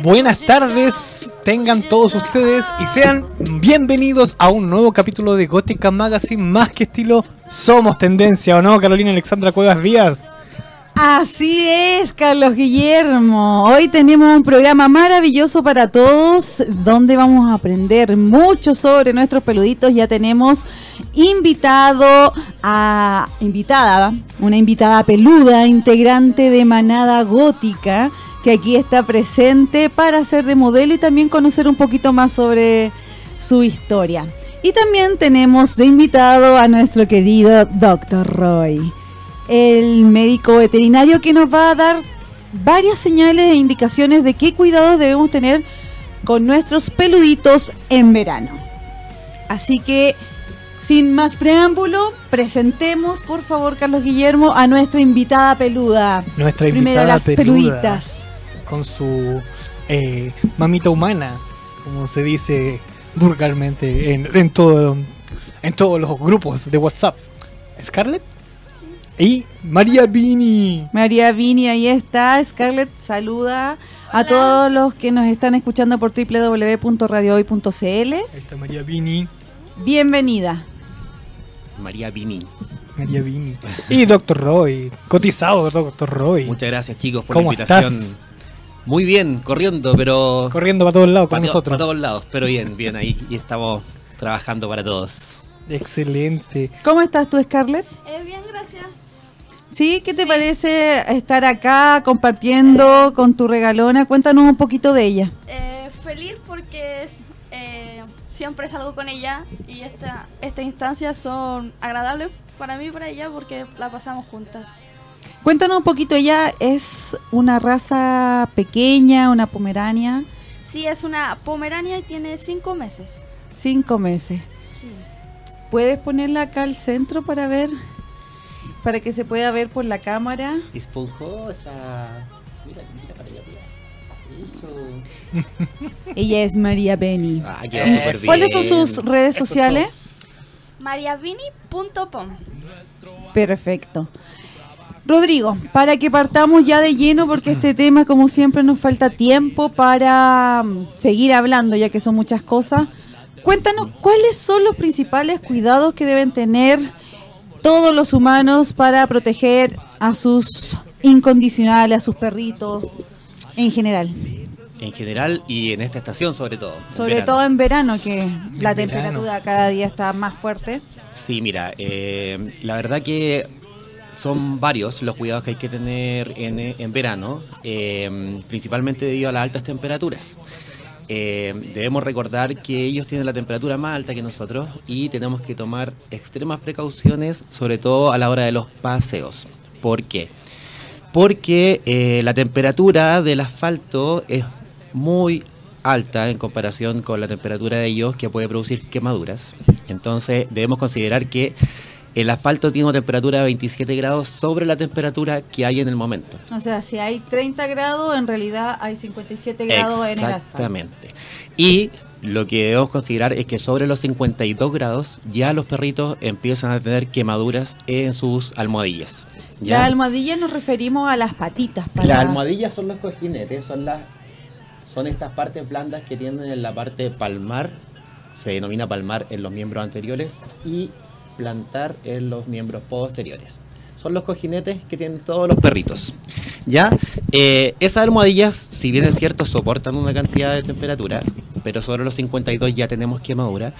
Buenas tardes, tengan todos ustedes y sean bienvenidos a un nuevo capítulo de Gótica Magazine, más que estilo Somos Tendencia, ¿o no, Carolina Alexandra Cuevas Díaz? Así es, Carlos Guillermo. Hoy tenemos un programa maravilloso para todos, donde vamos a aprender mucho sobre nuestros peluditos. Ya tenemos invitado a invitada, una invitada peluda, integrante de Manada Gótica, que aquí está presente para hacer de modelo y también conocer un poquito más sobre su historia. Y también tenemos de invitado a nuestro querido Dr. Roy el médico veterinario que nos va a dar varias señales e indicaciones de qué cuidados debemos tener con nuestros peluditos en verano. Así que, sin más preámbulo, presentemos, por favor, Carlos Guillermo, a nuestra invitada peluda. Nuestra invitada las peluditas. Con su eh, mamita humana, como se dice vulgarmente en, en, todo, en todos los grupos de WhatsApp. ¿Scarlett? Y María Vini. María Vini, ahí está. Scarlett saluda a todos los que nos están escuchando por www.radiohoy.cl. Ahí está María Vini. Bienvenida. María Vini. María Vini. Y Doctor Roy, cotizado Doctor Roy. Muchas gracias chicos por la invitación. Muy bien, corriendo, pero... Corriendo para todos lados con nosotros. Para todos lados, pero bien, bien, ahí y estamos trabajando para todos. Excelente. ¿Cómo estás tú, Scarlett? Eh, bien, gracias. ¿Sí? ¿Qué te parece estar acá compartiendo con tu regalona? Cuéntanos un poquito de ella. Eh, feliz porque eh, siempre salgo con ella y esta, estas instancias son agradables para mí y para ella porque la pasamos juntas. Cuéntanos un poquito, ella es una raza pequeña, una pomerania. Sí, es una pomerania y tiene cinco meses. Cinco meses. Sí. ¿Puedes ponerla acá al centro para ver? para que se pueda ver por la cámara. Esponjosa. Mira, mira para allá. Eso. Ella es María Beni. Ah, eh, ¿Cuáles son sus redes sociales? mariavini.com. Perfecto. Rodrigo, para que partamos ya de lleno, porque este tema, como siempre, nos falta tiempo para mm, seguir hablando, ya que son muchas cosas. Cuéntanos cuáles son los principales cuidados que deben tener todos los humanos para proteger a sus incondicionales, a sus perritos, en general. En general y en esta estación sobre todo. Sobre todo en verano, que la temperatura cada día está más fuerte. Sí, mira, eh, la verdad que son varios los cuidados que hay que tener en, en verano, eh, principalmente debido a las altas temperaturas. Eh, debemos recordar que ellos tienen la temperatura más alta que nosotros y tenemos que tomar extremas precauciones, sobre todo a la hora de los paseos. ¿Por qué? Porque eh, la temperatura del asfalto es muy alta en comparación con la temperatura de ellos que puede producir quemaduras. Entonces debemos considerar que el asfalto tiene una temperatura de 27 grados sobre la temperatura que hay en el momento. O sea, si hay 30 grados, en realidad hay 57 grados en el asfalto. Exactamente. Y lo que debemos considerar es que sobre los 52 grados ya los perritos empiezan a tener quemaduras en sus almohadillas. ¿ya? Las almohadillas nos referimos a las patitas. Las almohadillas son los cojinetes, son las son estas partes blandas que tienen en la parte palmar, se denomina palmar en los miembros anteriores y plantar en los miembros posteriores. Son los cojinetes que tienen todos los perritos. ¿Ya? Eh, esas almohadillas, si bien es cierto, soportan una cantidad de temperatura, pero sobre los 52 ya tenemos quemadura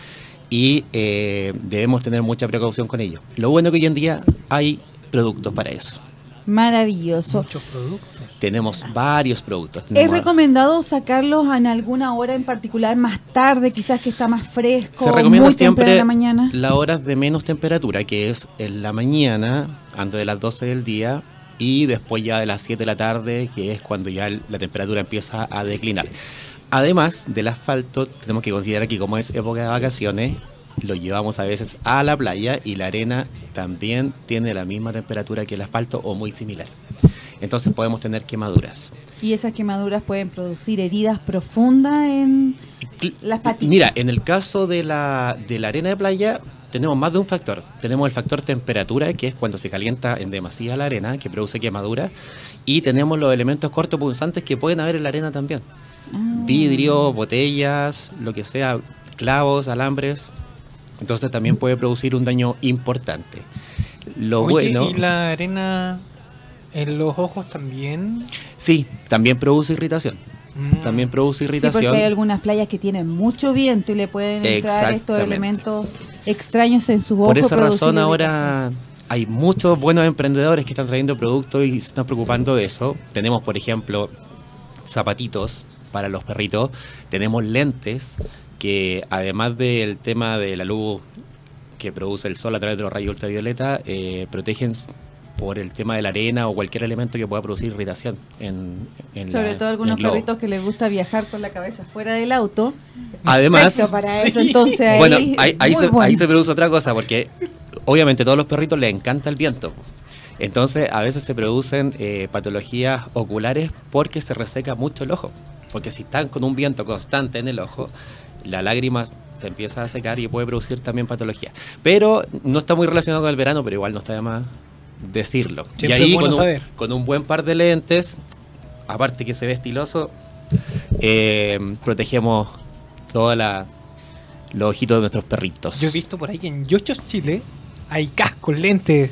y eh, debemos tener mucha precaución con ello. Lo bueno que hoy en día hay productos para eso. Maravilloso. Muchos productos. Tenemos varios productos. ¿Es recomendado sacarlos en alguna hora en particular más tarde, quizás que está más fresco? Se recomienda muy siempre la mañana. las horas de menos temperatura, que es en la mañana, antes de las 12 del día, y después ya de las 7 de la tarde, que es cuando ya la temperatura empieza a declinar. Además del asfalto, tenemos que considerar que como es época de vacaciones, lo llevamos a veces a la playa y la arena también tiene la misma temperatura que el asfalto o muy similar. Entonces podemos tener quemaduras. ¿Y esas quemaduras pueden producir heridas profundas en las patitas? Mira, en el caso de la, de la arena de playa tenemos más de un factor. Tenemos el factor temperatura, que es cuando se calienta en demasía la arena, que produce quemaduras, y tenemos los elementos cortopunzantes que pueden haber en la arena también. vidrio, botellas, lo que sea, clavos, alambres. Entonces también puede producir un daño importante. Lo bueno. ¿Y la arena en los ojos también? Sí, también produce irritación. Mm. También produce irritación. Sí, porque hay algunas playas que tienen mucho viento y le pueden entrar estos elementos extraños en sus ojos. Por esa razón ahora hay muchos buenos emprendedores que están trayendo productos y se están preocupando de eso. Tenemos, por ejemplo, zapatitos para los perritos. Tenemos lentes que además del tema de la luz que produce el sol a través de los rayos ultravioleta, eh, protegen por el tema de la arena o cualquier elemento que pueda producir irritación. En, Sobre todo algunos perritos que les gusta viajar con la cabeza fuera del auto. Además, para eso, entonces, bueno, ahí, se, ahí se produce otra cosa, porque obviamente a todos los perritos les encanta el viento. Entonces, a veces se producen eh, patologías oculares porque se reseca mucho el ojo. Porque si están con un viento constante en el ojo, la lágrima se empieza a secar y puede producir también patología. Pero no está muy relacionado con el verano, pero igual no está de más decirlo. y ahí con un, buen par de lentes, aparte que se ve estiloso, eh, protegemos todos los ojitos de nuestros perritos. Yo he visto por ahí que en Yochos Chile hay cascos, lentes,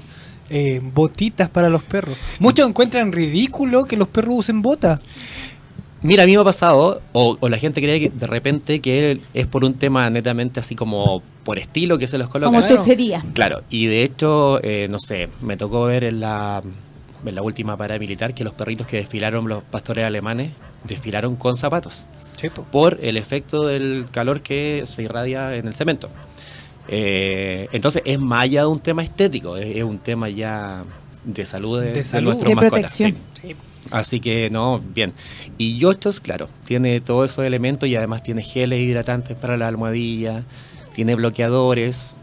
eh, botitas para los perros. Muchos encuentran ridículo que los perros usen botas. Mira, a mí me ha pasado, o, la gente cree que de repente que es por un tema netamente así como por estilo que se los coloca. Como chochería. Claro, y de hecho, eh, no sé, me tocó ver en la, en la última parada militar que los perritos que desfilaron los pastores alemanes desfilaron con zapatos. Por el efecto del calor que se irradia en el cemento. Eh, entonces es más allá de un tema estético, es, un tema ya de salud de, de, nuestros mascotas. Así que no, bien. Y Yochos, claro, tiene todos esos elementos y además tiene geles hidratantes para la almohadilla, tiene bloqueadores.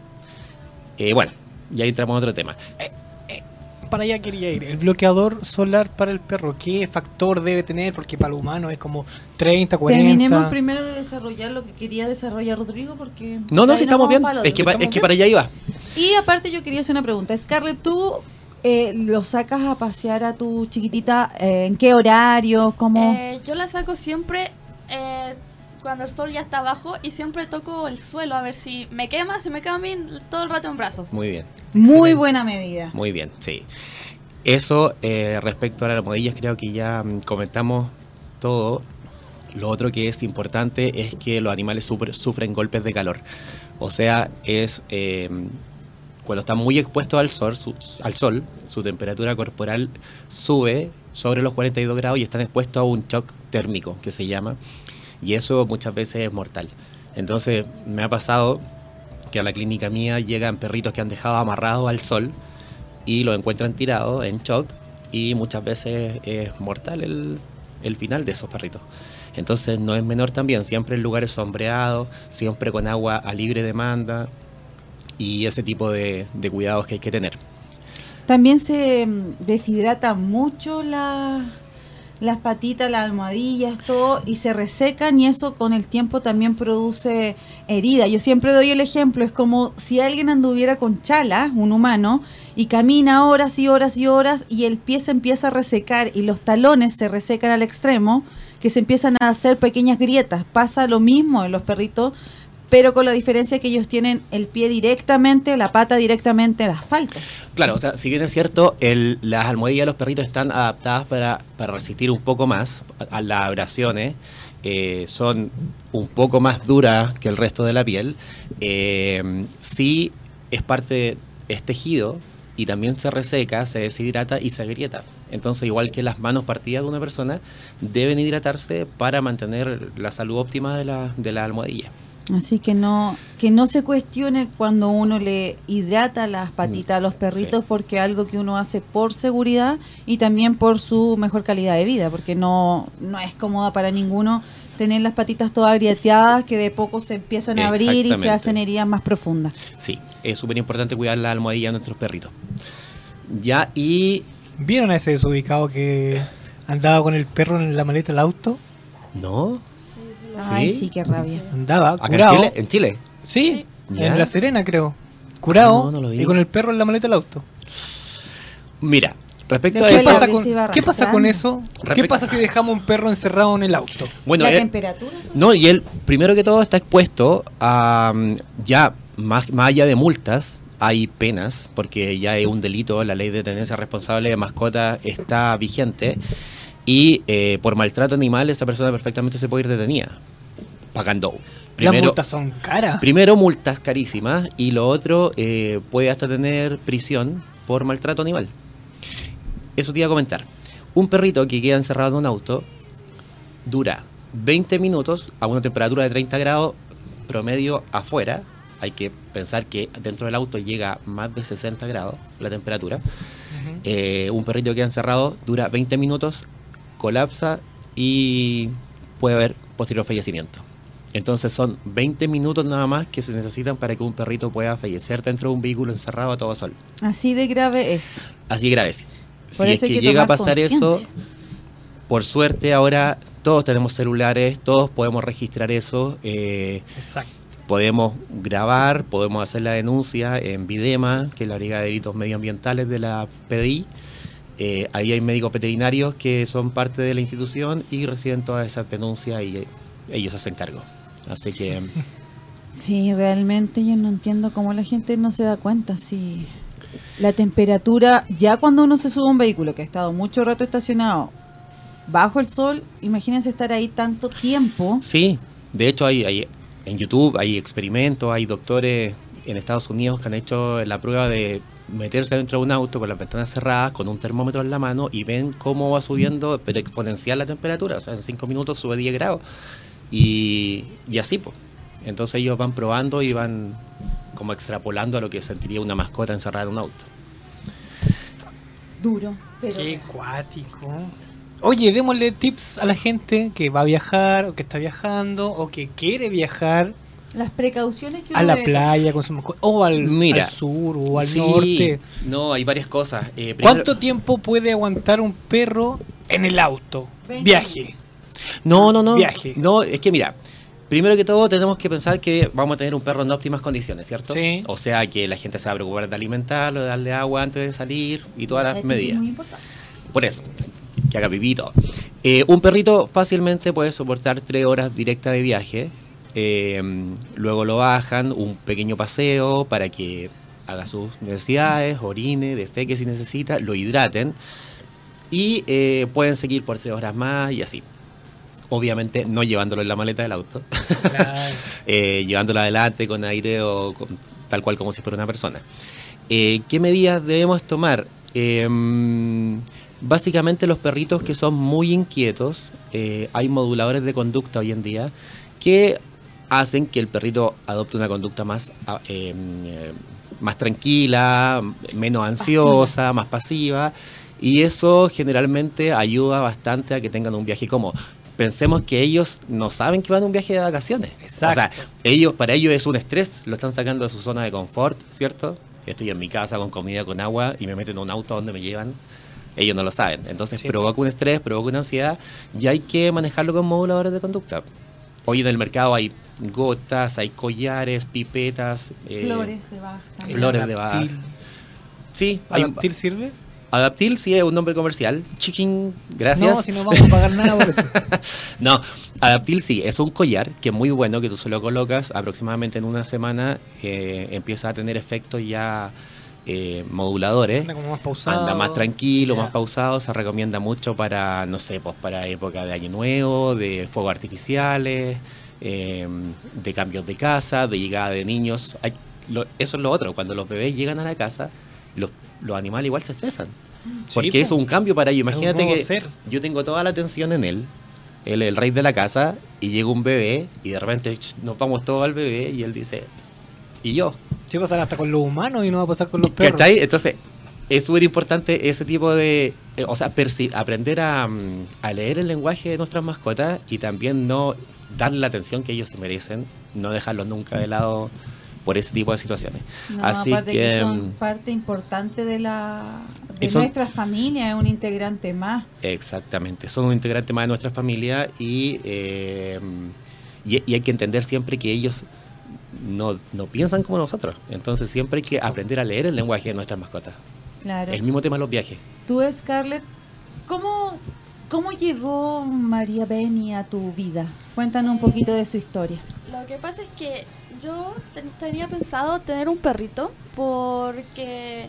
Eh, bueno, ya entramos en otro tema. Eh, eh, para allá quería ir. El bloqueador solar para el perro, ¿qué factor debe tener? Porque para el humano es como 30, 40. Terminemos primero de desarrollar lo que quería desarrollar Rodrigo, porque. No, no, si estamos bien. Es que, es que para allá iba. Y aparte, yo quería hacer una pregunta. Scarlett, tú eh, ¿Lo sacas a pasear a tu chiquitita? Eh, ¿En qué horario? ¿Cómo? Eh, yo la saco siempre eh, cuando el sol ya está abajo y siempre toco el suelo a ver si me quema, si me quema a mí todo el rato en brazos. Muy bien. Muy buena medida. Muy bien, sí. Eso respecto a las almohadillas creo que ya mm, comentamos todo. Lo otro que es importante es que los animales sufren golpes de calor. O sea, es cuando están muy expuestos al sol, su, al sol, su temperatura corporal sube sobre los 42 grados y están expuestos a un shock térmico, que se llama, y eso muchas veces es mortal. Entonces me ha pasado que a la clínica mía llegan perritos que han dejado amarrados al sol y lo encuentran tirados en shock y muchas veces es mortal el, el final de esos perritos. Entonces no es menor también, siempre en lugares sombreados, siempre con agua a libre demanda, y ese tipo de, cuidados que hay que tener. También se mm, deshidrata mucho la, las patitas, las almohadillas, todo, y se resecan y eso con el tiempo también produce herida. Yo siempre doy el ejemplo, es como si alguien anduviera con chala, un humano, y camina horas y horas y horas y el pie se empieza a resecar y los talones se resecan al extremo, que se empiezan a hacer pequeñas grietas. Pasa lo mismo en los perritos pero con la diferencia que ellos tienen el pie directamente, la pata directamente al asfalto. Claro, o sea, si bien es cierto, el, las almohadillas de los perritos están adaptadas para, resistir un poco más a, las abrasiones, eh, son un poco más duras que el resto de la piel, eh, sí es parte, es tejido y también se reseca, se deshidrata y se agrieta. Entonces, igual que las manos partidas de una persona, deben hidratarse para mantener la salud óptima de la, de la almohadilla. Así que no que no se cuestione cuando uno le hidrata las patitas a los perritos porque es algo que uno hace por seguridad y también por su mejor calidad de vida, porque no no es cómoda para ninguno tener las patitas todas grieteadas que de poco se empiezan a abrir y se hacen heridas más profundas. Sí, es súper importante cuidar la almohadilla de nuestros perritos. Ya y ¿Vieron a ese desubicado que andaba con el perro en la maleta del auto? No. Ay, sí, qué rabia. Andaba curado. en Chile? ¿En Chile? Sí, en La Serena creo. Curado ah, y con el perro en la maleta del auto. Mira, Respecto a ¿Qué eso, pasa, con, ¿Qué pasa con eso? ¿Qué Respecto- pasa si dejamos un perro encerrado en el auto? bueno, ¿La eh, temperatura? no, y él, primero que todo, está expuesto a mm, ya más, más allá de multas, hay penas, porque ya es un delito, la ley de tenencia responsable de mascota está vigente, y eh, por maltrato animal esa persona perfectamente se puede ir detenida, pagando. Las Primero, multas son caras. primero multas carísimas, y lo otro eh, puede hasta tener prisión por maltrato animal. Eso te iba a comentar. Un perrito que queda encerrado en un auto dura 20 minutos a una temperatura de 30 grados promedio afuera. Hay que pensar que dentro del auto llega más de 60 grados la temperatura. Eh, un perrito que queda encerrado dura 20 minutos, colapsa y puede haber posterior fallecimiento. Entonces son 20 minutos nada más que se necesitan para que un perrito pueda fallecer dentro de un vehículo encerrado a todo sol. Así de grave es. Así grave. Si Por es eso hay que que llega a pasar eso, por suerte ahora todos tenemos celulares, todos podemos registrar eso, eh, Exacto. podemos grabar, podemos hacer la denuncia en Videma, que es la Brigada de Delitos Medioambientales de la PDI. Eh, ahí hay médicos veterinarios que son parte de la institución y reciben todas esas denuncias y eh, ellos hacen cargo. Así que Sí, realmente yo no entiendo cómo la gente no se da cuenta. Si la temperatura, ya cuando uno se sube a un vehículo que ha estado mucho rato estacionado bajo el sol, imagínense estar ahí tanto tiempo. Sí, de hecho hay, hay en YouTube hay experimentos, hay doctores en Estados Unidos que han hecho la prueba de meterse dentro de un auto con las ventanas cerradas, con un termómetro en la mano y ven cómo va subiendo, pero exponencial la temperatura, o sea, en 5 minutos sube 10 grados y, y así, pues. Entonces ellos van probando y van como extrapolando a lo que sentiría una mascota encerrada en un auto. Duro, pero Qué cuático. Oye, démosle tips a la gente que va a viajar, o que está viajando, o que quiere viajar las precauciones que uno a la debe playa con su o al, Mira, al sur, o al Sí, norte. No, hay varias cosas. Eh, primero- ¿Cuánto tiempo puede aguantar un perro en el auto? Viaje. No, no, no. Viaje. No, es que mira, primero que todo tenemos que pensar que vamos a tener un perro en óptimas condiciones, ¿cierto? Sí. O sea que la gente se va a preocupar de alimentarlo, de darle agua antes de salir y todas las Es medidas. muy importante. Por eso, que haga todo. Eh, un perrito fácilmente puede soportar tres horas directas de viaje. Eh, luego lo bajan, un pequeño paseo para que haga sus necesidades, orine, defeque si necesita, lo hidraten y eh, pueden seguir por tres horas más y así. Obviamente no llevándolo en la maleta del auto, Claro. eh, llevándolo adelante con aire o con- tal cual como si fuera una persona. ¿Qué medidas debemos tomar? Eh, básicamente los perritos que son muy inquietos, hay moduladores de conducta hoy en día que hacen que el perrito adopte una conducta más, ah, eh, eh, más tranquila, menos ansiosa, más pasiva. Y eso generalmente ayuda bastante a que tengan un viaje cómodo. Pensemos que ellos no saben que van a un viaje de vacaciones. Exacto. O sea, ellos, para ellos es un estrés, lo están sacando de su zona de confort, ¿cierto? Estoy en mi casa con comida, con agua y me meten en un auto donde me llevan. Ellos no lo saben. Entonces Sí. provoca un estrés, provoca una ansiedad y hay que manejarlo con moduladores de conducta. Hoy en el mercado hay gotas, hay collares, pipetas, eh, Flores de baja. el- Flores de Bach. Adaptil. Sí, hay ¿Adaptil sirve? Adaptil sí es un nombre comercial. Chiquín, gracias. No, si no vamos a pagar nada por eso. No, Adaptil sí, es un collar que es muy bueno, que tú se lo colocas aproximadamente en una semana, eh, empieza a tener efectos ya eh, moduladores. Anda como más pausado. Anda más tranquilo, más pausado, se recomienda mucho para, no sé, pues para época de año nuevo, de fuegos artificiales, eh, de cambios de casa, de llegada de niños. Hay- lo- eso es lo otro, cuando los bebés llegan a la casa, los, los animales igual se estresan. Porque Sí, es un cambio para ellos. Imagínate que ser. yo tengo toda la atención en él, él es el rey de la casa, y llega un bebé, y de repente nos vamos todos al bebé, y él dice, ¿y yo? Sí, pasar hasta con los humanos y no va a pasar con los perros. ¿Cachai? Entonces, es súper importante ese tipo de. eh, o sea, aprender a, mm, a leer el lenguaje de nuestras mascotas y también no darle la atención que ellos se merecen, no dejarlos nunca de lado por ese tipo de situaciones. No, Así aparte que, que. son mm, parte importante de la de son- nuestra familia, es un integrante más. Exactamente, son un integrante más de nuestra familia y, eh, y, y hay que entender siempre que ellos no, no piensan como nosotros. Entonces siempre hay que aprender a leer el lenguaje de nuestras mascotas. Claro. El mismo tema de los viajes. Tú, Scarlett, ¿cómo, ¿cómo llegó María Beni a tu vida? Cuéntanos un poquito de su historia. Lo que pasa es que yo tenía pensado tener un perrito porque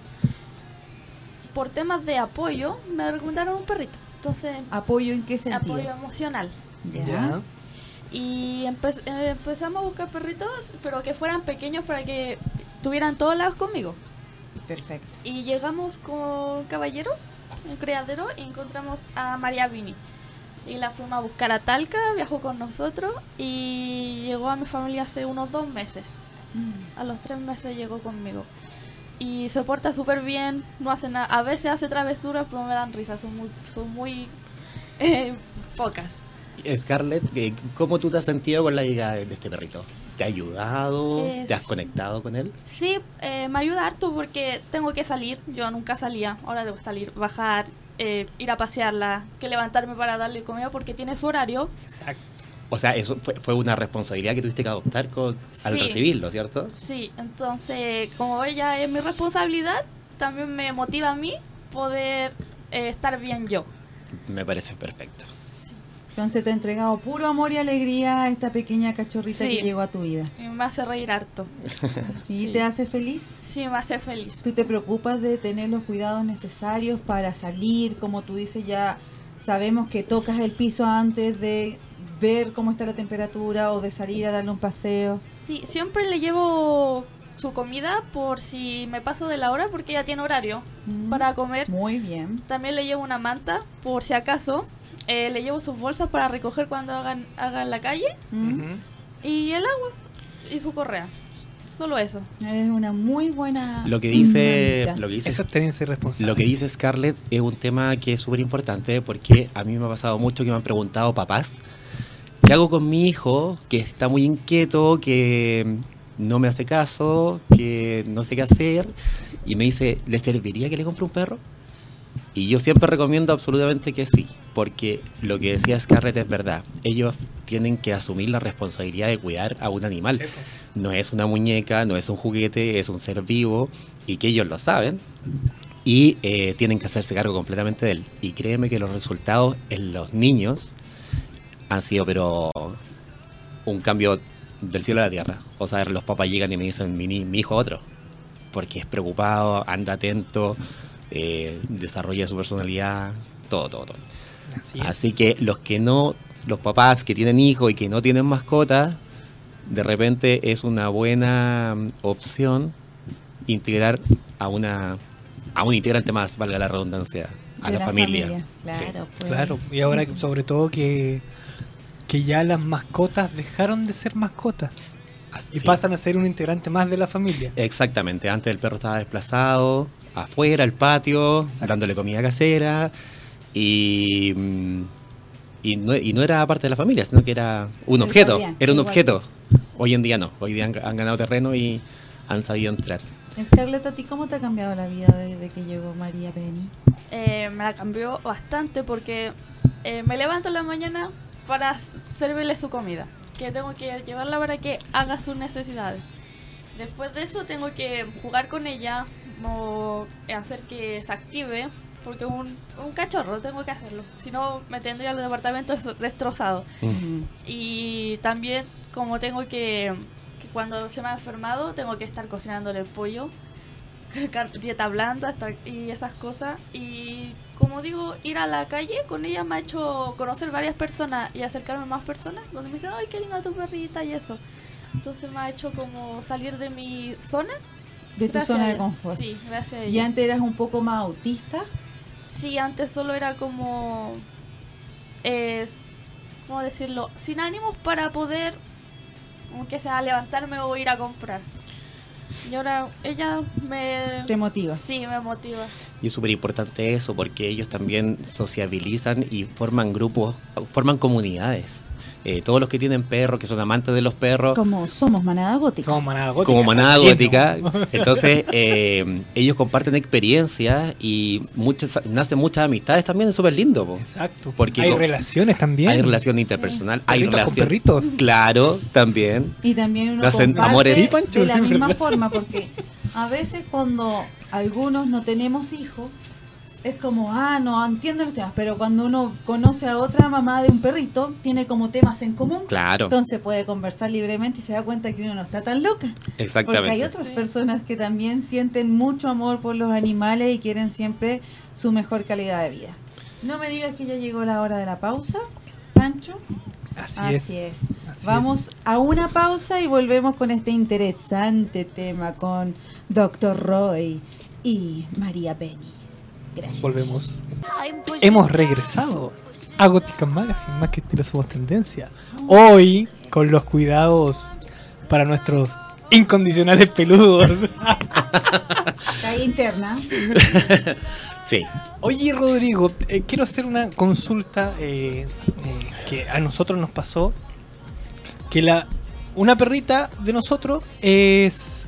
por temas de apoyo me recomendaron un perrito. Entonces, ¿apoyo en qué sentido? Apoyo emocional. Ya. Y eh, empezamos a buscar perritos, pero que fueran pequeños para que tuvieran todos lados conmigo. Perfecto. Y llegamos con Caballero, el criadero, y encontramos a María Vini. Y la fuimos a buscar a Talca, viajó con nosotros y llegó a mi familia hace unos dos meses. Mm. A los tres meses llegó conmigo. Y se porta súper bien, no hace nada. A veces hace travesuras, pero me dan risa, son muy, son muy eh, pocas. Scarlett, ¿cómo tú te has sentido con la llegada de este perrito? ¿Te ha ayudado? ¿Te has conectado con él? Sí, eh, me ayuda harto porque tengo que salir. Yo nunca salía. Ahora debo salir, bajar, eh, ir a pasearla, que levantarme para darle comida porque tiene su horario. Exacto. O sea, eso fue, una responsabilidad que tuviste que adoptar con, al recibirlo, ¿cierto? Sí, entonces, como ella es mi responsabilidad, también me motiva a mí poder eh, estar bien yo. Me parece perfecto. Entonces te ha entregado puro amor y alegría a esta pequeña cachorrita que llegó a tu vida. Y me hace reír harto. ¿Sí? ¿Te hace feliz? Sí, me hace feliz. ¿Tú te preocupas de tener los cuidados necesarios para salir? Como tú dices, ya sabemos que tocas el piso antes de ver cómo está la temperatura o de salir a darle un paseo. Sí, siempre le llevo su comida por si me paso de la hora porque ella tiene horario mm, para comer. Muy bien. También le llevo una manta por si acaso eh, le llevo sus bolsas para recoger cuando hagan, hagan la calle. Y el agua y su correa. Solo eso. Es una muy buena. Lo que dice. Lo que dice eso responsable. Lo que dice Scarlett es un tema que es súper importante porque a mí me ha pasado mucho que me han preguntado papás. ¿Qué hago con mi hijo que está muy inquieto, que no me hace caso, que no sé qué hacer? Y me dice, ¿le serviría que le compre un perro? Y yo siempre recomiendo absolutamente que sí, porque lo que decía Scarlett es verdad. Ellos tienen que asumir la responsabilidad de cuidar a un animal. No es una muñeca, no es un juguete, es un ser vivo y que ellos lo saben. Y eh, tienen que hacerse cargo completamente de él. Y créeme que los resultados en los niños han sido, pero un cambio del cielo a la tierra. O sea, los papás llegan y me dicen, mi, mi hijo otro. Porque es preocupado, anda atento eh, desarrolla su personalidad, todo, todo, todo. Así, que los que no, los papás que tienen hijos y que no tienen mascotas, de repente es una buena mm, opción integrar a una a un integrante más, valga la redundancia, a la, familia. Claro, pues. claro, y ahora sobre todo que, que ya las mascotas dejaron de ser mascotas. y pasan a ser un integrante más de la familia. Exactamente, antes el perro estaba desplazado, afuera, al patio, dándole comida casera y, mm, y, no, y no era parte de la familia, sino que era un objeto, era un objeto. Hoy en día no, hoy día han, ganado terreno y han sabido entrar. Scarlett, ¿a ti cómo te ha cambiado la vida desde que llegó María Penny? Eh, me la cambió bastante porque eh, me levanto en la mañana para servirle su comida, que tengo que llevarla para que haga sus necesidades. Después de eso tengo que jugar con ella, como hacer que se active, porque un, un cachorro tengo que hacerlo, si no me tendría el departamento destrozado. Y también como tengo que, cuando se me ha enfermado, tengo que estar cocinándole el pollo, dieta blanda y esas cosas. Y como digo, ir a la calle con ella me ha hecho conocer varias personas y acercarme a más personas, donde me dicen, ay, qué linda tu perrita y eso. Entonces me ha hecho como salir de mi zona de tu zona de confort. Sí, gracias a ella. ¿Y antes eras un poco más autista? Sí, antes solo era como... ¿Cómo decirlo? Sin ánimos para poder, aunque sea, levantarme o ir a comprar. Y ahora ella me... Te motiva. Sí, me motiva. Y es súper importante eso porque ellos también sociabilizan y forman grupos, forman comunidades. Eh, todos los que tienen perros, que son amantes de los perros. Como somos manada gótica. Somos manada gótica. Como manada gótica. Entonces, eh, ellos comparten experiencias y muchas, nacen muchas amistades también, es súper lindo. Exacto. Porque hay relaciones también. Hay relación interpersonal. Hay relación. perritos. Claro, también. Y también uno comparte amores. de la misma forma, porque a veces cuando algunos no tenemos hijos, es como, ah, no entiendo los temas, pero cuando uno conoce a otra mamá de un perrito, tiene como temas en común. Claro. Entonces puede conversar libremente y se da cuenta que uno no está tan loca. Exactamente. Porque hay otras personas que también sienten mucho amor por los animales y quieren siempre su mejor calidad de vida. No me digas que ya llegó la hora de la pausa, Pancho. Así, es. Vamos a una pausa y volvemos con este interesante tema con Dr. Roy y María Penny. Gracias. Volvemos. Hemos regresado a Gótica Magazine, más que estilo somos tendencia. Hoy, con los cuidados para nuestros incondicionales peludos. Calle interna. sí. Oye, Rodrigo, eh, quiero hacer una consulta eh, eh, que a nosotros nos pasó. Que la una perrita de nosotros es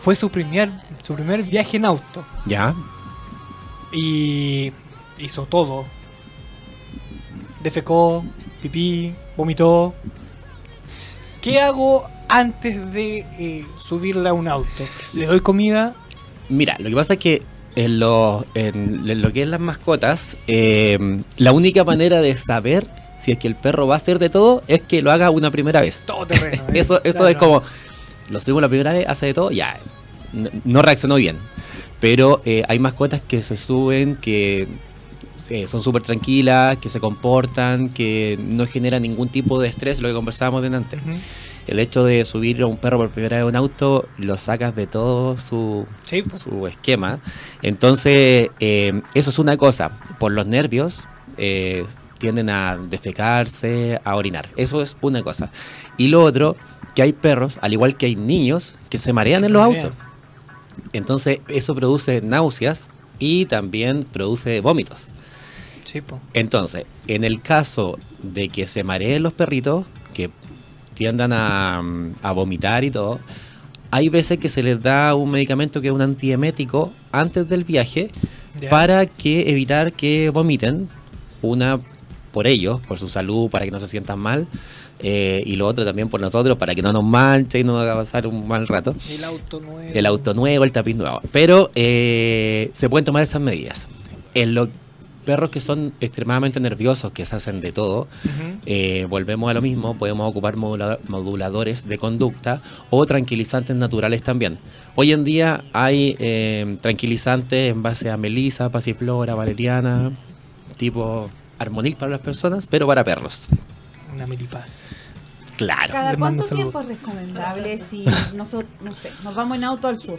fue su primer su primer viaje en auto. Ya. Y hizo todo. Defecó, pipí, vomitó. ¿Qué hago antes de eh, subirla a un auto? ¿Le doy comida? Mira, lo que pasa es que en lo, en lo que es las mascotas, eh, la única manera de saber si es que el perro va a hacer de todo es que lo haga una primera vez. Todo terreno. ¿eh? eso eso es como, lo subimos la primera vez, hace de todo, ya, no, reaccionó bien. Pero hay mascotas que se suben, que son súper tranquilas, que se comportan, que no generan ningún tipo de estrés, lo que conversábamos delante. antes el hecho de subir a un perro por primera vez a un auto lo sacas de todo su, su esquema. Entonces, eh, eso es una cosa. Por los nervios, eh, tienden a defecarse, a orinar. Eso es una cosa. Y lo otro, que hay perros, al igual que hay niños, que se marean en los autos. Entonces, eso produce náuseas y también produce vómitos. Entonces, en el caso de que se mareen los perritos, que tiendan a, a vomitar y todo, hay veces que se les da un medicamento que es un antiemético antes del viaje para que evitar que vomiten. Una por ellos, por su salud, para que no se sientan mal. Eh, y lo otro también por nosotros, para que no nos manche y no nos haga pasar un mal rato. El auto nuevo. El auto nuevo, el tapiz nuevo. Pero eh, se pueden tomar esas medidas. En lo perros que son extremadamente nerviosos, que se hacen de todo, eh, volvemos a lo mismo, podemos ocupar moduladores de conducta o tranquilizantes naturales también. Hoy en día hay eh, tranquilizantes en base a melisa, pasiflora, valeriana, tipo armonil para las personas, pero para perros. Una melipaz. Claro. ¿Cada cuánto tiempo es recomendable si nosotros, no sé, nos vamos en auto al sur?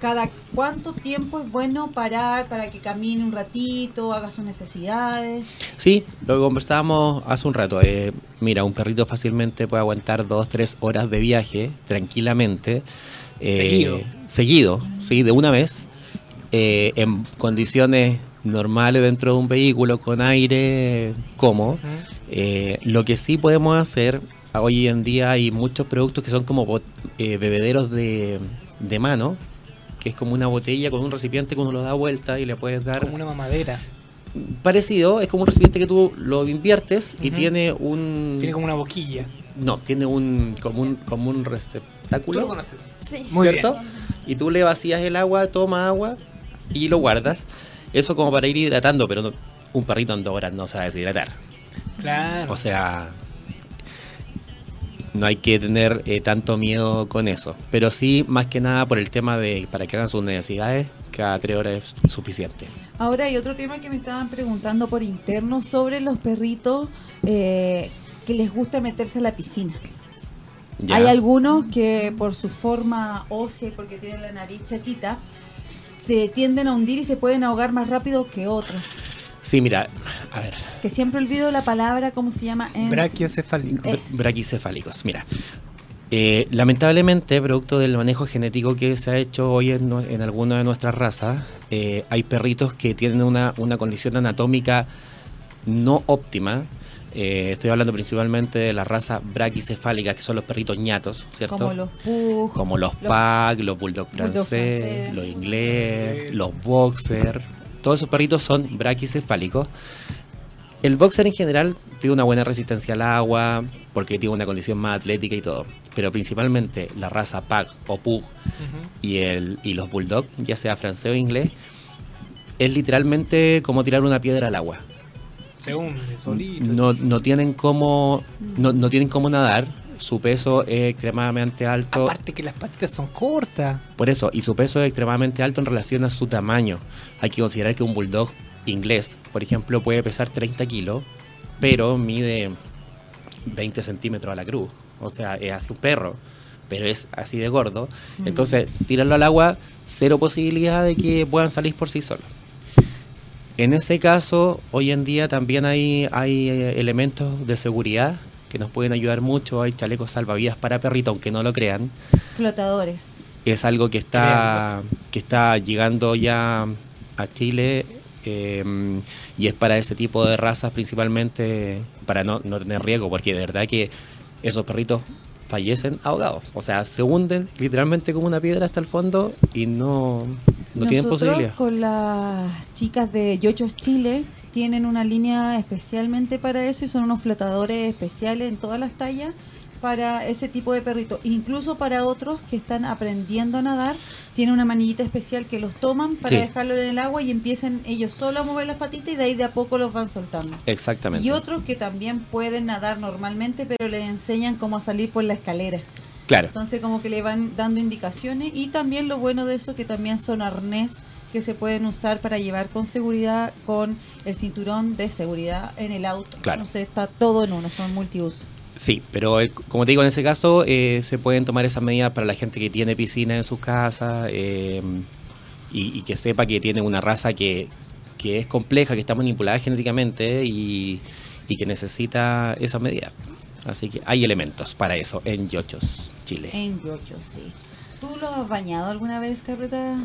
¿Cada cuánto tiempo es bueno parar para que camine un ratito, haga sus necesidades? Sí, lo que conversábamos hace un rato. Eh, mira, un perrito fácilmente puede aguantar dos, tres horas de viaje tranquilamente. Eh, seguido. Seguido, sí, de una vez. Eh, en condiciones normales dentro de un vehículo con aire cómodo. lo que sí podemos hacer hoy en día hay muchos productos que son como eh, bebederos de, de, mano, que es como una botella con un recipiente que uno lo da vuelta y le puedes dar... Como una mamadera. Parecido, es como un recipiente que tú lo inviertes y tiene un... Tiene como una boquilla. No, tiene un como un, como un receptáculo. ¿Tú lo conoces? Sí. Muy ¿cierto? Y tú le vacías el agua, toma agua y lo guardas. Eso como para ir hidratando, pero un perrito en dos horas no se va a deshidratar. Claro. O sea, no hay que tener eh, tanto miedo con eso. Pero sí, más que nada por el tema de para que hagan sus necesidades, cada tres horas es suficiente. Ahora hay otro tema que me estaban preguntando por interno sobre los perritos eh, que les gusta meterse a la piscina. Hay algunos que por su forma ósea y porque tienen la nariz chatita, se tienden a hundir y se pueden ahogar más rápido que otros. Sí, mira, a ver. Que siempre olvido la palabra, ¿cómo se llama? Brachiocefálicos. Braquicefálicos, mira. Eh, lamentablemente, producto del manejo genético que se ha hecho hoy en, en alguna de nuestras razas, eh, hay perritos que tienen una, una condición anatómica no óptima. Eh, estoy hablando principalmente de la raza braquicefálica, que son los perritos ñatos, ¿cierto? Como los Pug, Como los, Pug, los Bulldog francés, los inglés, los Boxer todos esos perritos son braquicefálicos. El boxer en general tiene una buena resistencia al agua, porque tiene una condición más atlética y todo. Pero principalmente la raza Pug o Pug y, el, y los Bulldog, ya sea francés o inglés, es literalmente como tirar una piedra al agua. Se hunde solito. No, no tienen cómo no, no tienen cómo nadar, su peso es extremadamente alto. Aparte que las patitas son cortas. Por eso, y su peso es extremadamente alto en relación a su tamaño. Hay que considerar que un bulldog inglés, por ejemplo, puede pesar 30 kilos, pero mide 20 centímetros a la cruz. O sea, es así un perro, pero es así de gordo. Entonces, tirarlo al agua, cero posibilidad de que puedan salir por sí solos. En ese caso, hoy en día también hay, hay eh, elementos de seguridad que nos pueden ayudar mucho. Hay chalecos salvavidas para perritos, aunque no lo crean. Flotadores. Es algo que está, que está llegando ya a Chile eh, y es para ese tipo de razas principalmente, para no, no tener riesgo, porque de verdad que esos perritos fallecen ahogados. O sea, se hunden literalmente como una piedra hasta el fondo y no, no tienen posibilidad. con las chicas de Yochos Chile tienen una línea especialmente para eso y son unos flotadores especiales en todas las tallas para ese tipo de perritos. Incluso para otros que están aprendiendo a nadar, tiene una manillita especial que los toman para Sí. dejarlo en el agua y empiecen ellos solo a mover las patitas y de ahí de a poco los van soltando. Exactamente. Y otros que también pueden nadar normalmente, pero les enseñan cómo salir por la escalera. Claro. Entonces como que le van dando indicaciones y también lo bueno de eso que también son arnés que se pueden usar para llevar con seguridad con el cinturón de seguridad en el auto. Claro. Entonces está todo en uno, son multiuso. Sí, pero como te digo, en ese caso eh, se pueden tomar esas medidas para la gente que tiene piscina en sus casas eh, y, y que sepa que tiene una raza que, que es compleja, que está manipulada genéticamente y, y que necesita esas medidas. Así que hay elementos para eso en Yochos, Chile. En Yocho, sí. ¿Tú lo has bañado alguna vez, Carreta?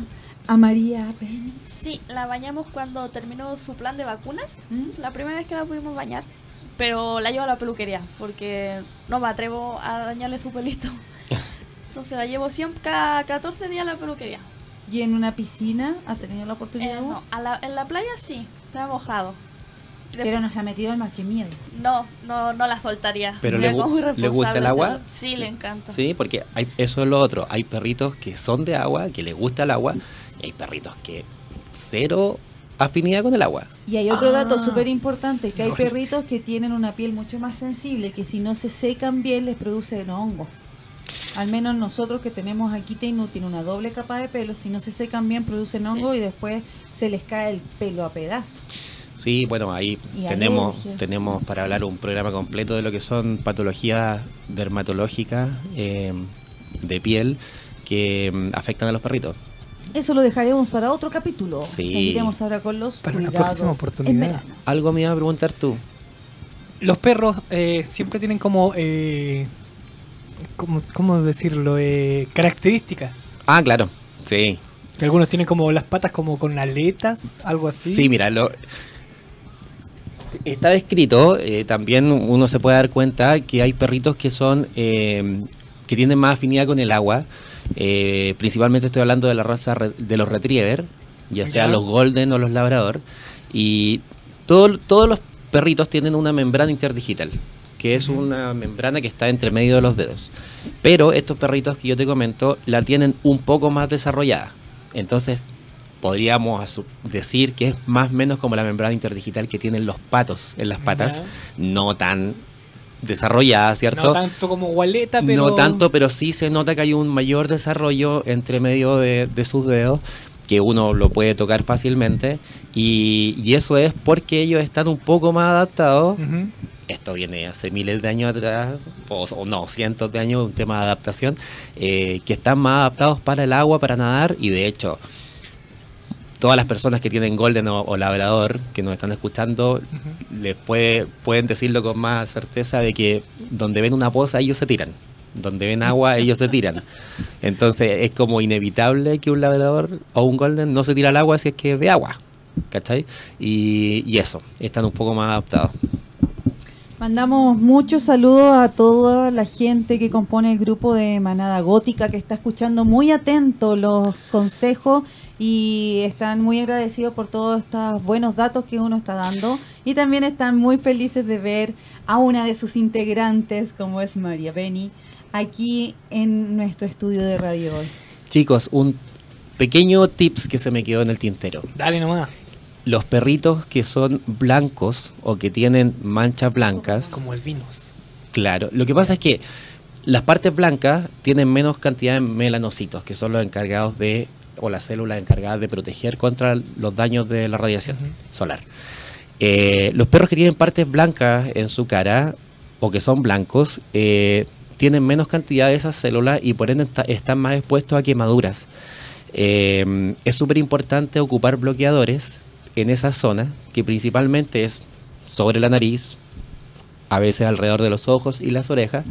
A María Penny. Sí, la bañamos cuando terminó su plan de vacunas. ¿Mm? La primera vez que la pudimos bañar. Pero la llevo a la peluquería porque no me atrevo a dañarle su pelito. Entonces la llevo siempre cada 14 días a la peluquería. ¿Y en una piscina has tenido la Eh, oportunidad? no, a la- en la playa sí, se ha mojado. Pero no se ha metido al mar, que miedo. No, no, no la soltaría. Pero le gu- ¿le gusta el agua? Sí, le encanta. Sí, porque hay, eso es lo otro. Hay perritos que son de agua, que les gusta el agua, y hay perritos que cero afinidad con el agua. Y hay otro dato Ah. súper importante, que hay perritos que tienen una piel mucho más sensible, que si no se secan bien les producen hongo. Al menos nosotros que tenemos aquí Teinu tiene una doble capa de pelo, si no se secan bien producen hongo y después se les cae el pelo a pedazos. Sí, bueno, ahí Y tenemos, tenemos para hablar un programa completo de lo que son patologías dermatológicas eh, de piel que mm, afectan a los perritos. Eso lo dejaremos para otro capítulo. Sí. Seguiremos ahora con los Para una cuidados próxima en oportunidad. verano. Algo me iba a preguntar tú. Los perros eh, siempre tienen como, eh, como, ¿cómo decirlo? Eh, características. Ah, claro, sí. Que algunos tienen como las patas como con aletas, algo así. Sí, mira, lo, está descrito, eh, también uno se puede dar cuenta que hay perritos que son, eh, que tienen más afinidad con el agua. Eh, principalmente estoy hablando de la raza de los retriever, ya sea los golden o los labrador. Y todo- todos los perritos tienen una membrana interdigital, que es una membrana que está entre medio de los dedos. Pero estos perritos que yo te comento la tienen un poco más desarrollada. Entonces, podríamos decir que es más o menos como la membrana interdigital que tienen los patos en las patas, no tan desarrollada, ¿cierto? No tanto como gualeta, pero... No tanto, pero sí se nota que hay un mayor desarrollo entre medio de, de sus dedos, que uno lo puede tocar fácilmente, y, y eso es porque ellos están un poco más adaptados. Esto viene hace miles de años atrás, o, o no, cientos de años, un tema de adaptación, eh, que están más adaptados para el agua, para nadar, y de hecho, todas las personas que tienen Golden o, o Labrador, que nos están escuchando, les puede, pueden decirlo con más certeza de que donde ven una poza ellos se tiran. Donde ven agua ellos se tiran. Entonces es como inevitable que un labrador o un golden no se tira al agua si es que ve agua. ¿Cachai? Y, y eso, están un poco más adaptados. Mandamos muchos saludos a toda la gente que compone el grupo de Manada Gótica que está escuchando muy atento los consejos y están muy agradecidos por todos estos buenos datos que uno está dando y también están muy felices de ver a una de sus integrantes como es María Beni aquí en nuestro estudio de radio hoy. Chicos, un pequeño tips que se me quedó en el tintero. Dale nomás. los perritos que son blancos o que tienen manchas blancas. Como albinos. Claro, lo que pasa es que las partes blancas tienen menos cantidad de melanocitos, que son los encargados de, o las células encargadas de proteger contra los daños de la radiación solar. Eh, los perros que tienen partes blancas en su cara, o que son blancos, eh, tienen menos cantidad de esas células y por ende están más expuestos a quemaduras. Eh, es súper importante ocupar bloqueadores en esa zona, que principalmente es sobre la nariz, a veces alrededor de los ojos y las orejas,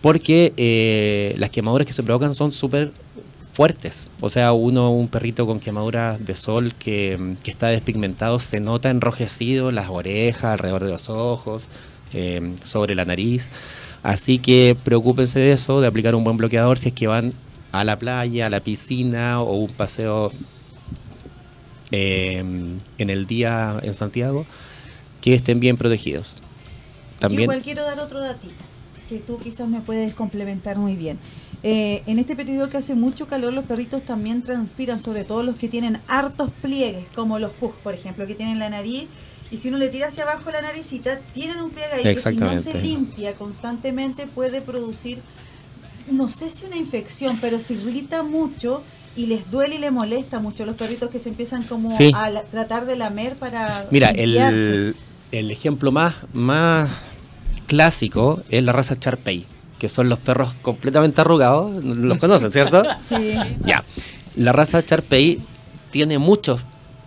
porque eh, las quemaduras que se provocan son súper fuertes. O sea, uno, un perrito con quemaduras de sol que, está despigmentado, se nota enrojecido las orejas, alrededor de los ojos, eh, sobre la nariz. Así que preocúpense de eso, de aplicar un buen bloqueador si es que van a la playa, a la piscina o un paseo Em, en el día en Santiago, que estén bien protegidos. También, igual quiero dar otro datito, que tú quizás me puedes complementar muy bien. Eh, en este periodo que hace mucho calor, los perritos también transpiran, sobre todo los que tienen hartos pliegues, como los pug, por ejemplo, que tienen la nariz. Y si uno le tira hacia abajo la naricita, tienen un pliegue ahí que si no se limpia constantemente puede producir, no sé si una infección, pero se irrita mucho y les duele y les molesta mucho los perritos que se empiezan como a tratar de lamer para mira el, el, ejemplo más más clásico es la raza Charpey que son los perros completamente arrugados los conocen cierto sí. Ya. La raza Charpey tiene muchos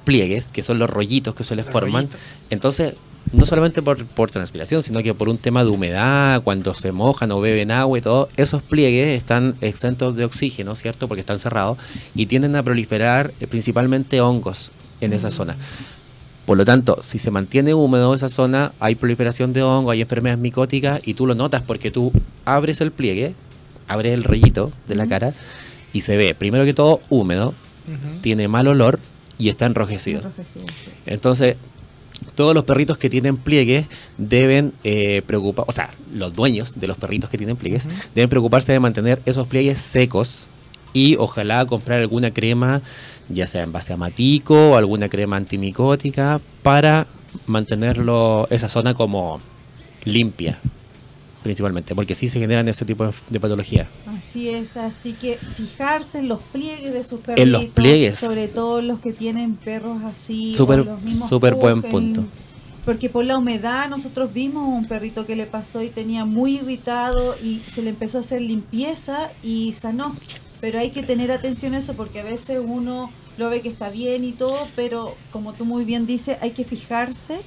pliegues que son los rollitos que se les forman. entonces no solamente por, por, transpiración, sino que por un tema de humedad, cuando se mojan o beben agua y todo, esos pliegues están exentos de oxígeno, ¿cierto? Porque están cerrados y tienden a proliferar eh, principalmente hongos en esa zona. Por lo tanto, si se mantiene húmedo esa zona, hay proliferación de hongo, hay enfermedades micóticas y tú lo notas porque tú abres el pliegue, abres el rellito de la cara y se ve, primero que todo, húmedo, tiene mal olor y está enrojecido. enrojecido Entonces, todos los perritos que tienen pliegues deben eh, preocupar, o sea, los dueños de los perritos que tienen pliegues deben preocuparse de mantener esos pliegues secos y ojalá comprar alguna crema, ya sea en base a matico o alguna crema antimicótica para mantenerlo esa zona como limpia principalmente, porque sí se generan ese tipo de, patología. Así es, así que fijarse en los pliegues de sus perritos. En los pliegues. Sobre todo los que tienen perros así. Súper super buen punto. porque por la humedad nosotros vimos un perrito que le pasó y tenía muy irritado y se le empezó a hacer limpieza y sanó. Pero hay que tener atención a eso porque a veces uno lo ve que está bien y todo, pero como tú muy bien dices, hay que fijarse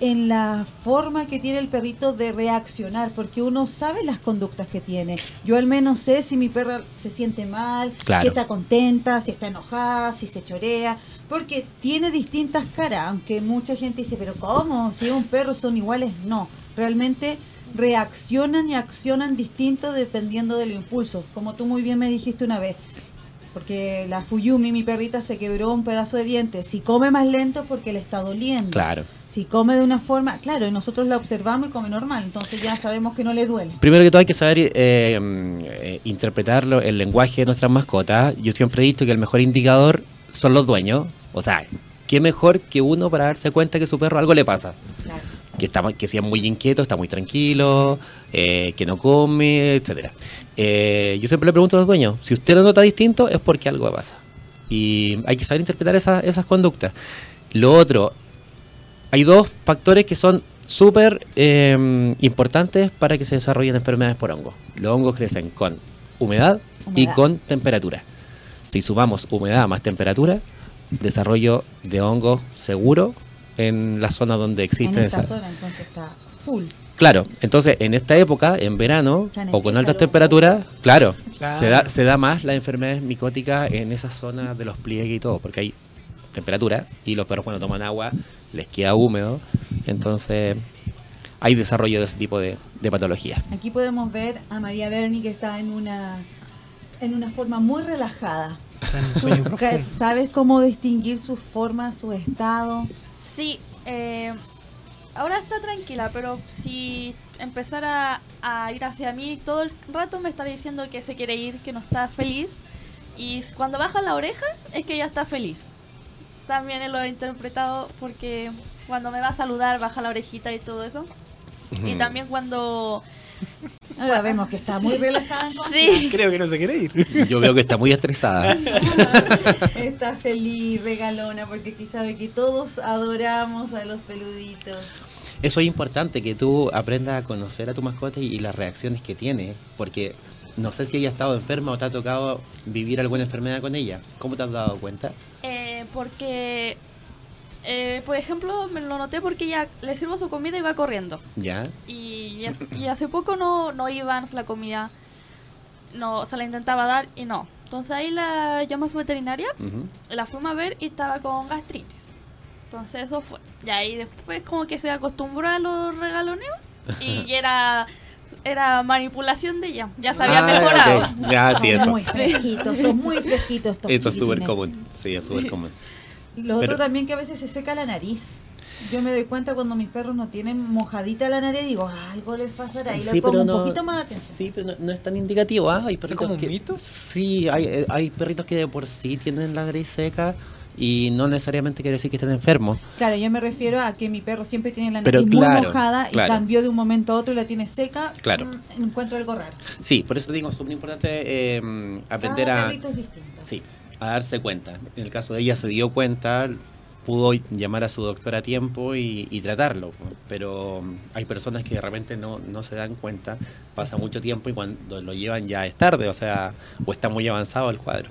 en la forma que tiene el perrito de reaccionar, porque uno sabe las conductas que tiene. Yo al menos sé si mi perra se siente mal, si está contenta, si está enojada, si se chorea, porque tiene distintas caras, aunque mucha gente dice, pero ¿cómo? Si un perro son iguales, no. Realmente reaccionan y accionan distinto dependiendo del impulso, como tú muy bien me dijiste una vez. Porque la Fuyumi, mi perrita, se quebró un pedazo de diente. Si come más lento porque le está doliendo. Claro. Si come de una forma, claro, y nosotros la observamos y come normal, entonces ya sabemos que no le duele. Primero que todo hay que saber eh, eh, interpretarlo, el lenguaje de nuestras mascotas. Yo siempre he dicho que el mejor indicador son los dueños. O sea, ¿qué mejor que uno para darse cuenta que su perro algo le pasa? Claro. Que, está, que sea muy inquieto, está muy tranquilo, eh, que no come, etcétera. yo siempre le pregunto a los dueños, si usted lo nota distinto es porque algo pasa. Y hay que saber interpretar esas conductas. Lo otro, hay dos factores que son súper em, importantes para que se desarrollen enfermedades por hongo. Los hongos crecen con humedad, y con temperatura. Si sumamos humedad más temperatura, desarrollo de hongo seguro en la zona donde existe en esta zona entonces está full. Claro, entonces en esta época, en verano o con altas temperaturas, claro, Se, da, se da más las enfermedades micóticas en esa zona de los pliegues y todo, porque hay temperatura y los perros cuando toman agua les queda húmedo, entonces hay desarrollo de ese tipo de, de patologías. Aquí podemos ver a María Berni que está en una en una forma muy relajada. ¿Sabes cómo distinguir su forma, su estado? Sí, eh, ahora está tranquila, pero si empezara a ir hacia mí todo el rato me está diciendo que se quiere ir, que no está feliz. Y cuando baja las orejas es que ya está feliz. también lo he interpretado porque cuando me va a saludar baja la orejita y todo eso. Y también cuando... Ahora vemos que está muy relajada. Sí. Creo que no se quiere ir. Yo veo que está muy estresada. está feliz, regalona, porque aquí sabe que todos adoramos a los peluditos. Eso es importante, que tú aprendas a conocer a tu mascota y, las reacciones que tiene, porque no sé si ella ha estado enferma o te ha tocado vivir alguna enfermedad con ella. ¿Cómo te has dado cuenta? Eh, porque, eh, por ejemplo, me lo noté porque ya le sirvo su comida y va corriendo. ¿Ya? Y, y hace poco no, no iba, no se la comida, no, se la intentaba dar y no. Entonces ahí la llamó a su veterinaria, la fuimos a ver y estaba con gastritis. Entonces eso fue. Y ahí después como que se acostumbró a los regaloneos y era era manipulación de ella. Ya se había ah, mejorado. Ya, sí, son eso. muy fresquitos, son muy fresquitos estos Eso es súper común. Sí, es súper común. Lo otro también que a veces se seca la nariz. Yo me doy cuenta cuando mis perros no tienen mojadita la nariz, digo, algo les pasará y sí, pongo un poquito más atención. Sí, pero no, es tan indicativo. ¿ah? Hay ¿Es como un mito? Sí, hay, hay perritos que de por sí tienen la nariz seca y no necesariamente quiere decir que estén enfermos. Claro, yo me refiero a que mi perro siempre tiene la nariz muy mojada y cambió de un momento a otro y la tiene seca. Claro. Mm, encuentro algo raro. Sí, por eso digo, es súper importante eh, aprender Cada a... es distinto. Sí, a darse cuenta. En el caso de ella se dio cuenta, pudo llamar a su doctor a tiempo y, tratarlo. Pero hay personas que de repente no, no se dan cuenta, pasa mucho tiempo y cuando lo llevan ya es tarde, o sea, o está muy avanzado el cuadro.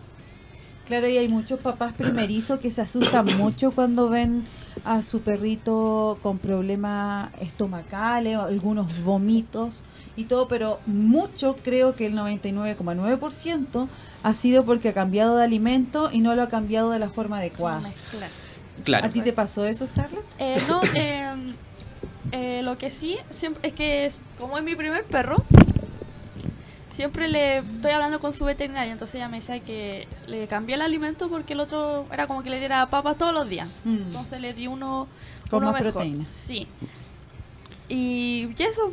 Claro, y hay muchos papás primerizos que se asustan mucho cuando ven a su perrito con problemas estomacales, algunos vómitos y todo, pero mucho, creo que el 99,9% ha sido porque ha cambiado de alimento y no lo ha cambiado de la forma adecuada. Claro. ¿A ti te pasó eso, Scarlett? Eh, no, em, eh, lo que sí siempre es que es, como es mi primer perro, siempre le estoy hablando con su veterinaria, entonces ella me decía que le cambié el alimento porque el otro era como que le diera papas todos los días. Mm. Entonces le di uno con más proteínas. Sí. Y, eso.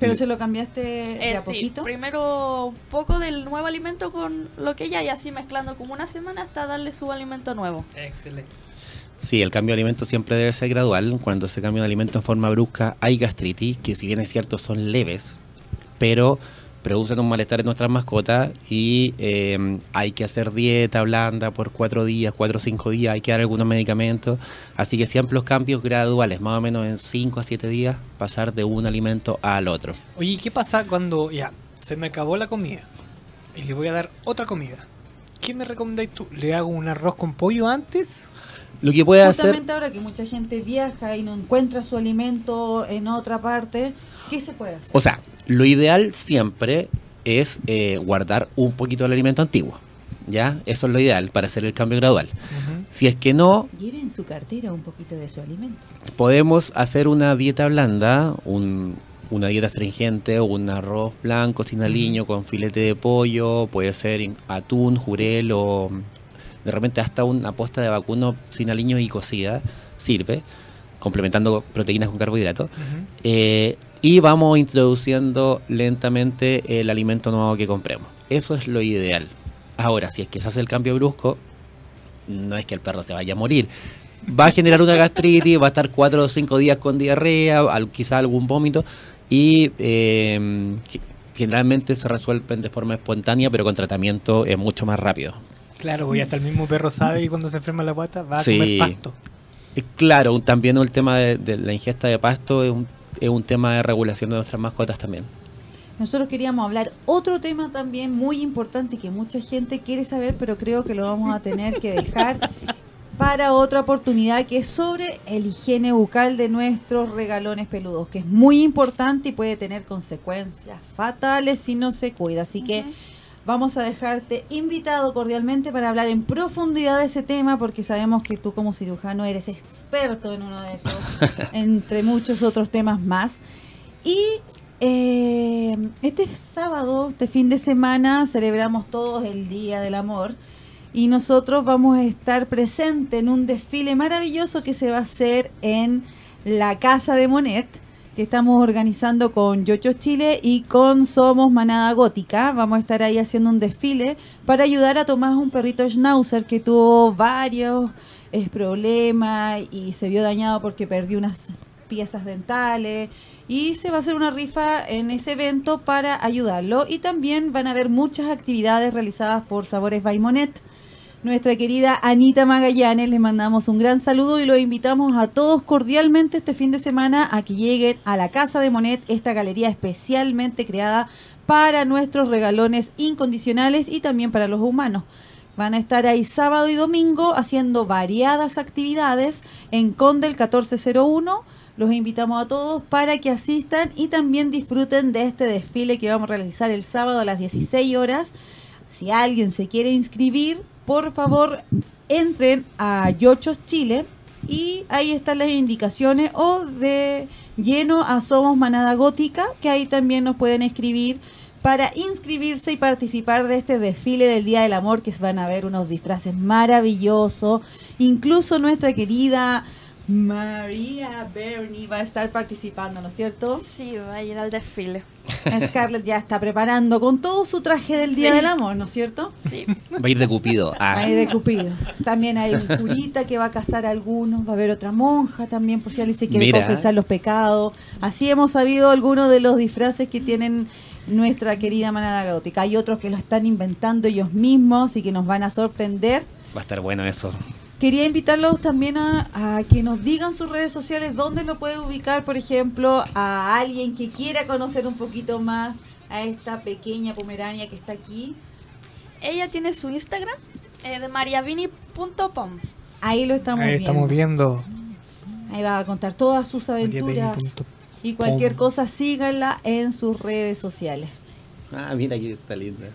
Pero se lo cambiaste de a sí, primero un poco del nuevo alimento con lo que ella y así mezclando como una semana hasta darle su alimento nuevo. Excelente. Sí, el cambio de alimento siempre debe ser gradual. Cuando se cambia de alimento en forma brusca hay gastritis, que si bien es cierto son leves, pero producen un malestar en nuestras mascotas y eh, hay que hacer dieta blanda por cuatro días, cuatro o cinco días, hay que dar algunos medicamentos. Así que siempre los cambios graduales, más o menos en cinco a siete días, pasar de un alimento al otro. Oye, ¿qué pasa cuando ya se me acabó la comida y le voy a dar otra comida? ¿Qué me recomendáis tú? ¿Le hago un arroz con pollo antes? Lo que puede Justamente ahora que mucha gente viaja y no encuentra su alimento en otra parte, ¿qué se puede hacer? O sea, lo ideal siempre es eh, guardar un poquito del alimento antiguo. ¿Ya? Eso es lo ideal para hacer el cambio gradual. Si es que no... Lleve en su cartera un poquito de su alimento. Podemos hacer una dieta blanda, una dieta astringente, un arroz blanco sin aliño con filete de pollo, puede ser atún, jurel o de repente hasta una posta de vacuno sin aliños y cocida sirve, complementando proteínas con carbohidratos. Eh, y vamos introduciendo lentamente el alimento nuevo que compremos. Eso es lo ideal. Ahora, si es que se hace el cambio brusco, no es que el perro se vaya a morir. Va a generar una gastritis, va a estar cuatro o cinco días con diarrea, quizá algún vómito, y eh, generalmente se resuelven de forma espontánea, pero con tratamiento es mucho más rápido. Claro, porque hasta el mismo perro sabe y cuando se enferma la guata va a comer pasto. Claro, también el tema de, la ingesta de pasto es un, es un tema de regulación de nuestras mascotas también. Nosotros queríamos hablar otro tema también muy importante que mucha gente quiere saber, pero creo que lo vamos a tener que dejar para otra oportunidad, que es sobre el higiene bucal de nuestros regalones peludos, que es muy importante y puede tener consecuencias fatales si no se cuida. Así que vamos a dejarte invitado cordialmente para hablar en profundidad de ese tema, porque sabemos que tú como cirujano eres experto en uno de esos, entre muchos otros temas más. Y eh, este sábado, este fin de semana, celebramos todos el Día del Amor. Y nosotros vamos a estar presentes en un desfile maravilloso que se va a hacer en la Casa de Monet que estamos organizando con Yocho Chile y con Somos Manada Gótica. Vamos a estar ahí haciendo un desfile para ayudar a Tomás, un perrito schnauzer que tuvo varios es problema y se vio dañado porque perdió unas piezas dentales y se va a hacer una rifa en ese evento para ayudarlo y también van a haber muchas actividades realizadas por Sabores Baimonet. Nuestra querida Anita Magallanes, le mandamos un gran saludo y los invitamos a todos cordialmente este fin de semana a que lleguen a la Casa de Monet, esta galería especialmente creada para nuestros regalones incondicionales y también para los humanos. Van a estar ahí sábado y domingo haciendo variadas actividades en Condel 1401. Los invitamos a todos para que asistan y también disfruten de este desfile que vamos a realizar el sábado a las 16 horas. Si alguien se quiere inscribir, por favor entren a Yochos Chile y ahí están las indicaciones o de lleno a Somos Manada Gótica, que ahí también nos pueden escribir para inscribirse y participar de este desfile del Día del Amor, que van a ver unos disfraces maravillosos. Incluso nuestra querida María Bernie va a estar participando, ¿no es cierto? Sí, va a ir al desfile. Scarlett ya está preparando con todo su traje del Día del Amor, ¿no es cierto? Sí. Va a ir de Cupido. Va a ir de Cupido. También hay un curita que va a casar a algunos, va a haber otra monja también, por si alguien se quiere confesar los pecados. Así hemos sabido algunos de los disfraces que tienen nuestra querida manada gótica. Hay otros que lo están inventando ellos mismos y que nos van a sorprender. Va a estar bueno eso. Quería invitarlos también a, que nos digan sus redes sociales dónde lo puede ubicar, por ejemplo, a alguien que quiera conocer un poquito más a esta pequeña pomerania que está aquí. Ella tiene su Instagram eh, de mariavini.pom. Ahí lo estamos Ahí viendo. estamos viendo. Ahí va a contar todas sus aventuras. Y cualquier cosa síganla en sus redes sociales. Ah, mira aquí está linda.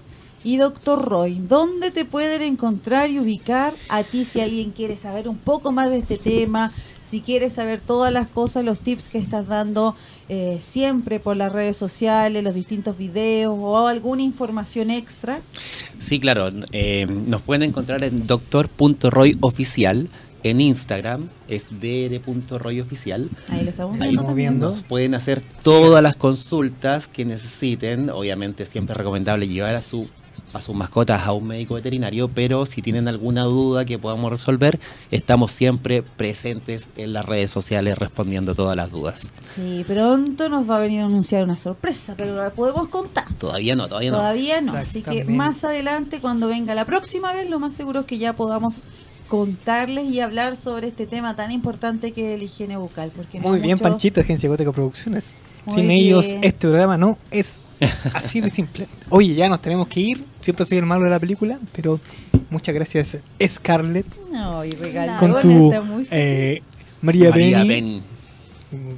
Y doctor Roy, ¿dónde te pueden encontrar y ubicar a ti si alguien quiere saber un poco más de este tema? Si quiere saber todas las cosas, los tips que estás dando eh, siempre por las redes sociales, los distintos videos o alguna información extra. Sí, claro. Eh, nos pueden encontrar en doctor.royoficial en Instagram es dr.royoficial. Ahí lo estamos Ahí viendo. viendo. Pueden hacer todas las consultas que necesiten. Obviamente siempre es recomendable llevar a su a sus mascotas a un médico veterinario, pero si tienen alguna duda que podamos resolver, estamos siempre presentes en las redes sociales respondiendo todas las dudas. Sí, pronto nos va a venir a anunciar una sorpresa, pero la podemos contar. Todavía no, todavía no. Todavía no, así que más adelante, cuando venga la próxima vez, lo más seguro es que ya podamos contarles y hablar sobre este tema tan importante que es la higiene bucal. Porque Muy bien, Panchito, Agencia Gótica Producciones. Sin ellos, este programa no es así de simple. Oye, ya nos tenemos que ir. Siempre soy el malo de la película, pero muchas gracias, Scarlett. No, y con tu eh, María, María Benny.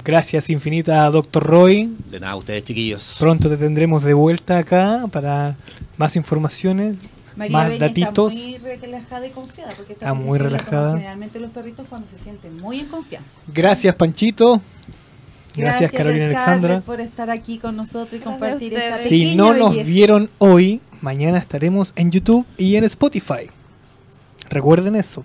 Gracias infinita, Doctor Roy. De nada, ustedes chiquillos. Pronto te tendremos de vuelta acá para más informaciones. María más datitos. Está muy relajada y confiada. Porque está muy relajada. Generalmente los perritos cuando se sienten muy en confianza. Gracias, Panchito. Gracias, Gracias Carolina Alexandra. por estar aquí con nosotros y compartir esta Si no nos vieron hoy, mañana estaremos en YouTube y en Spotify. Recuerden eso.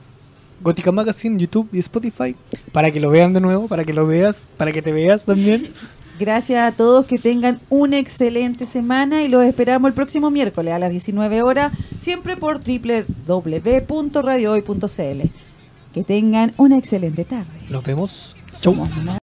Gótica Magazine, YouTube y Spotify. Para que lo vean de nuevo, para que lo veas, para que te veas también. Gracias a todos, que tengan una excelente semana y los esperamos el próximo miércoles a las 19 horas, siempre por www.radiohoy.cl. Que tengan una excelente tarde. Nos vemos. Somos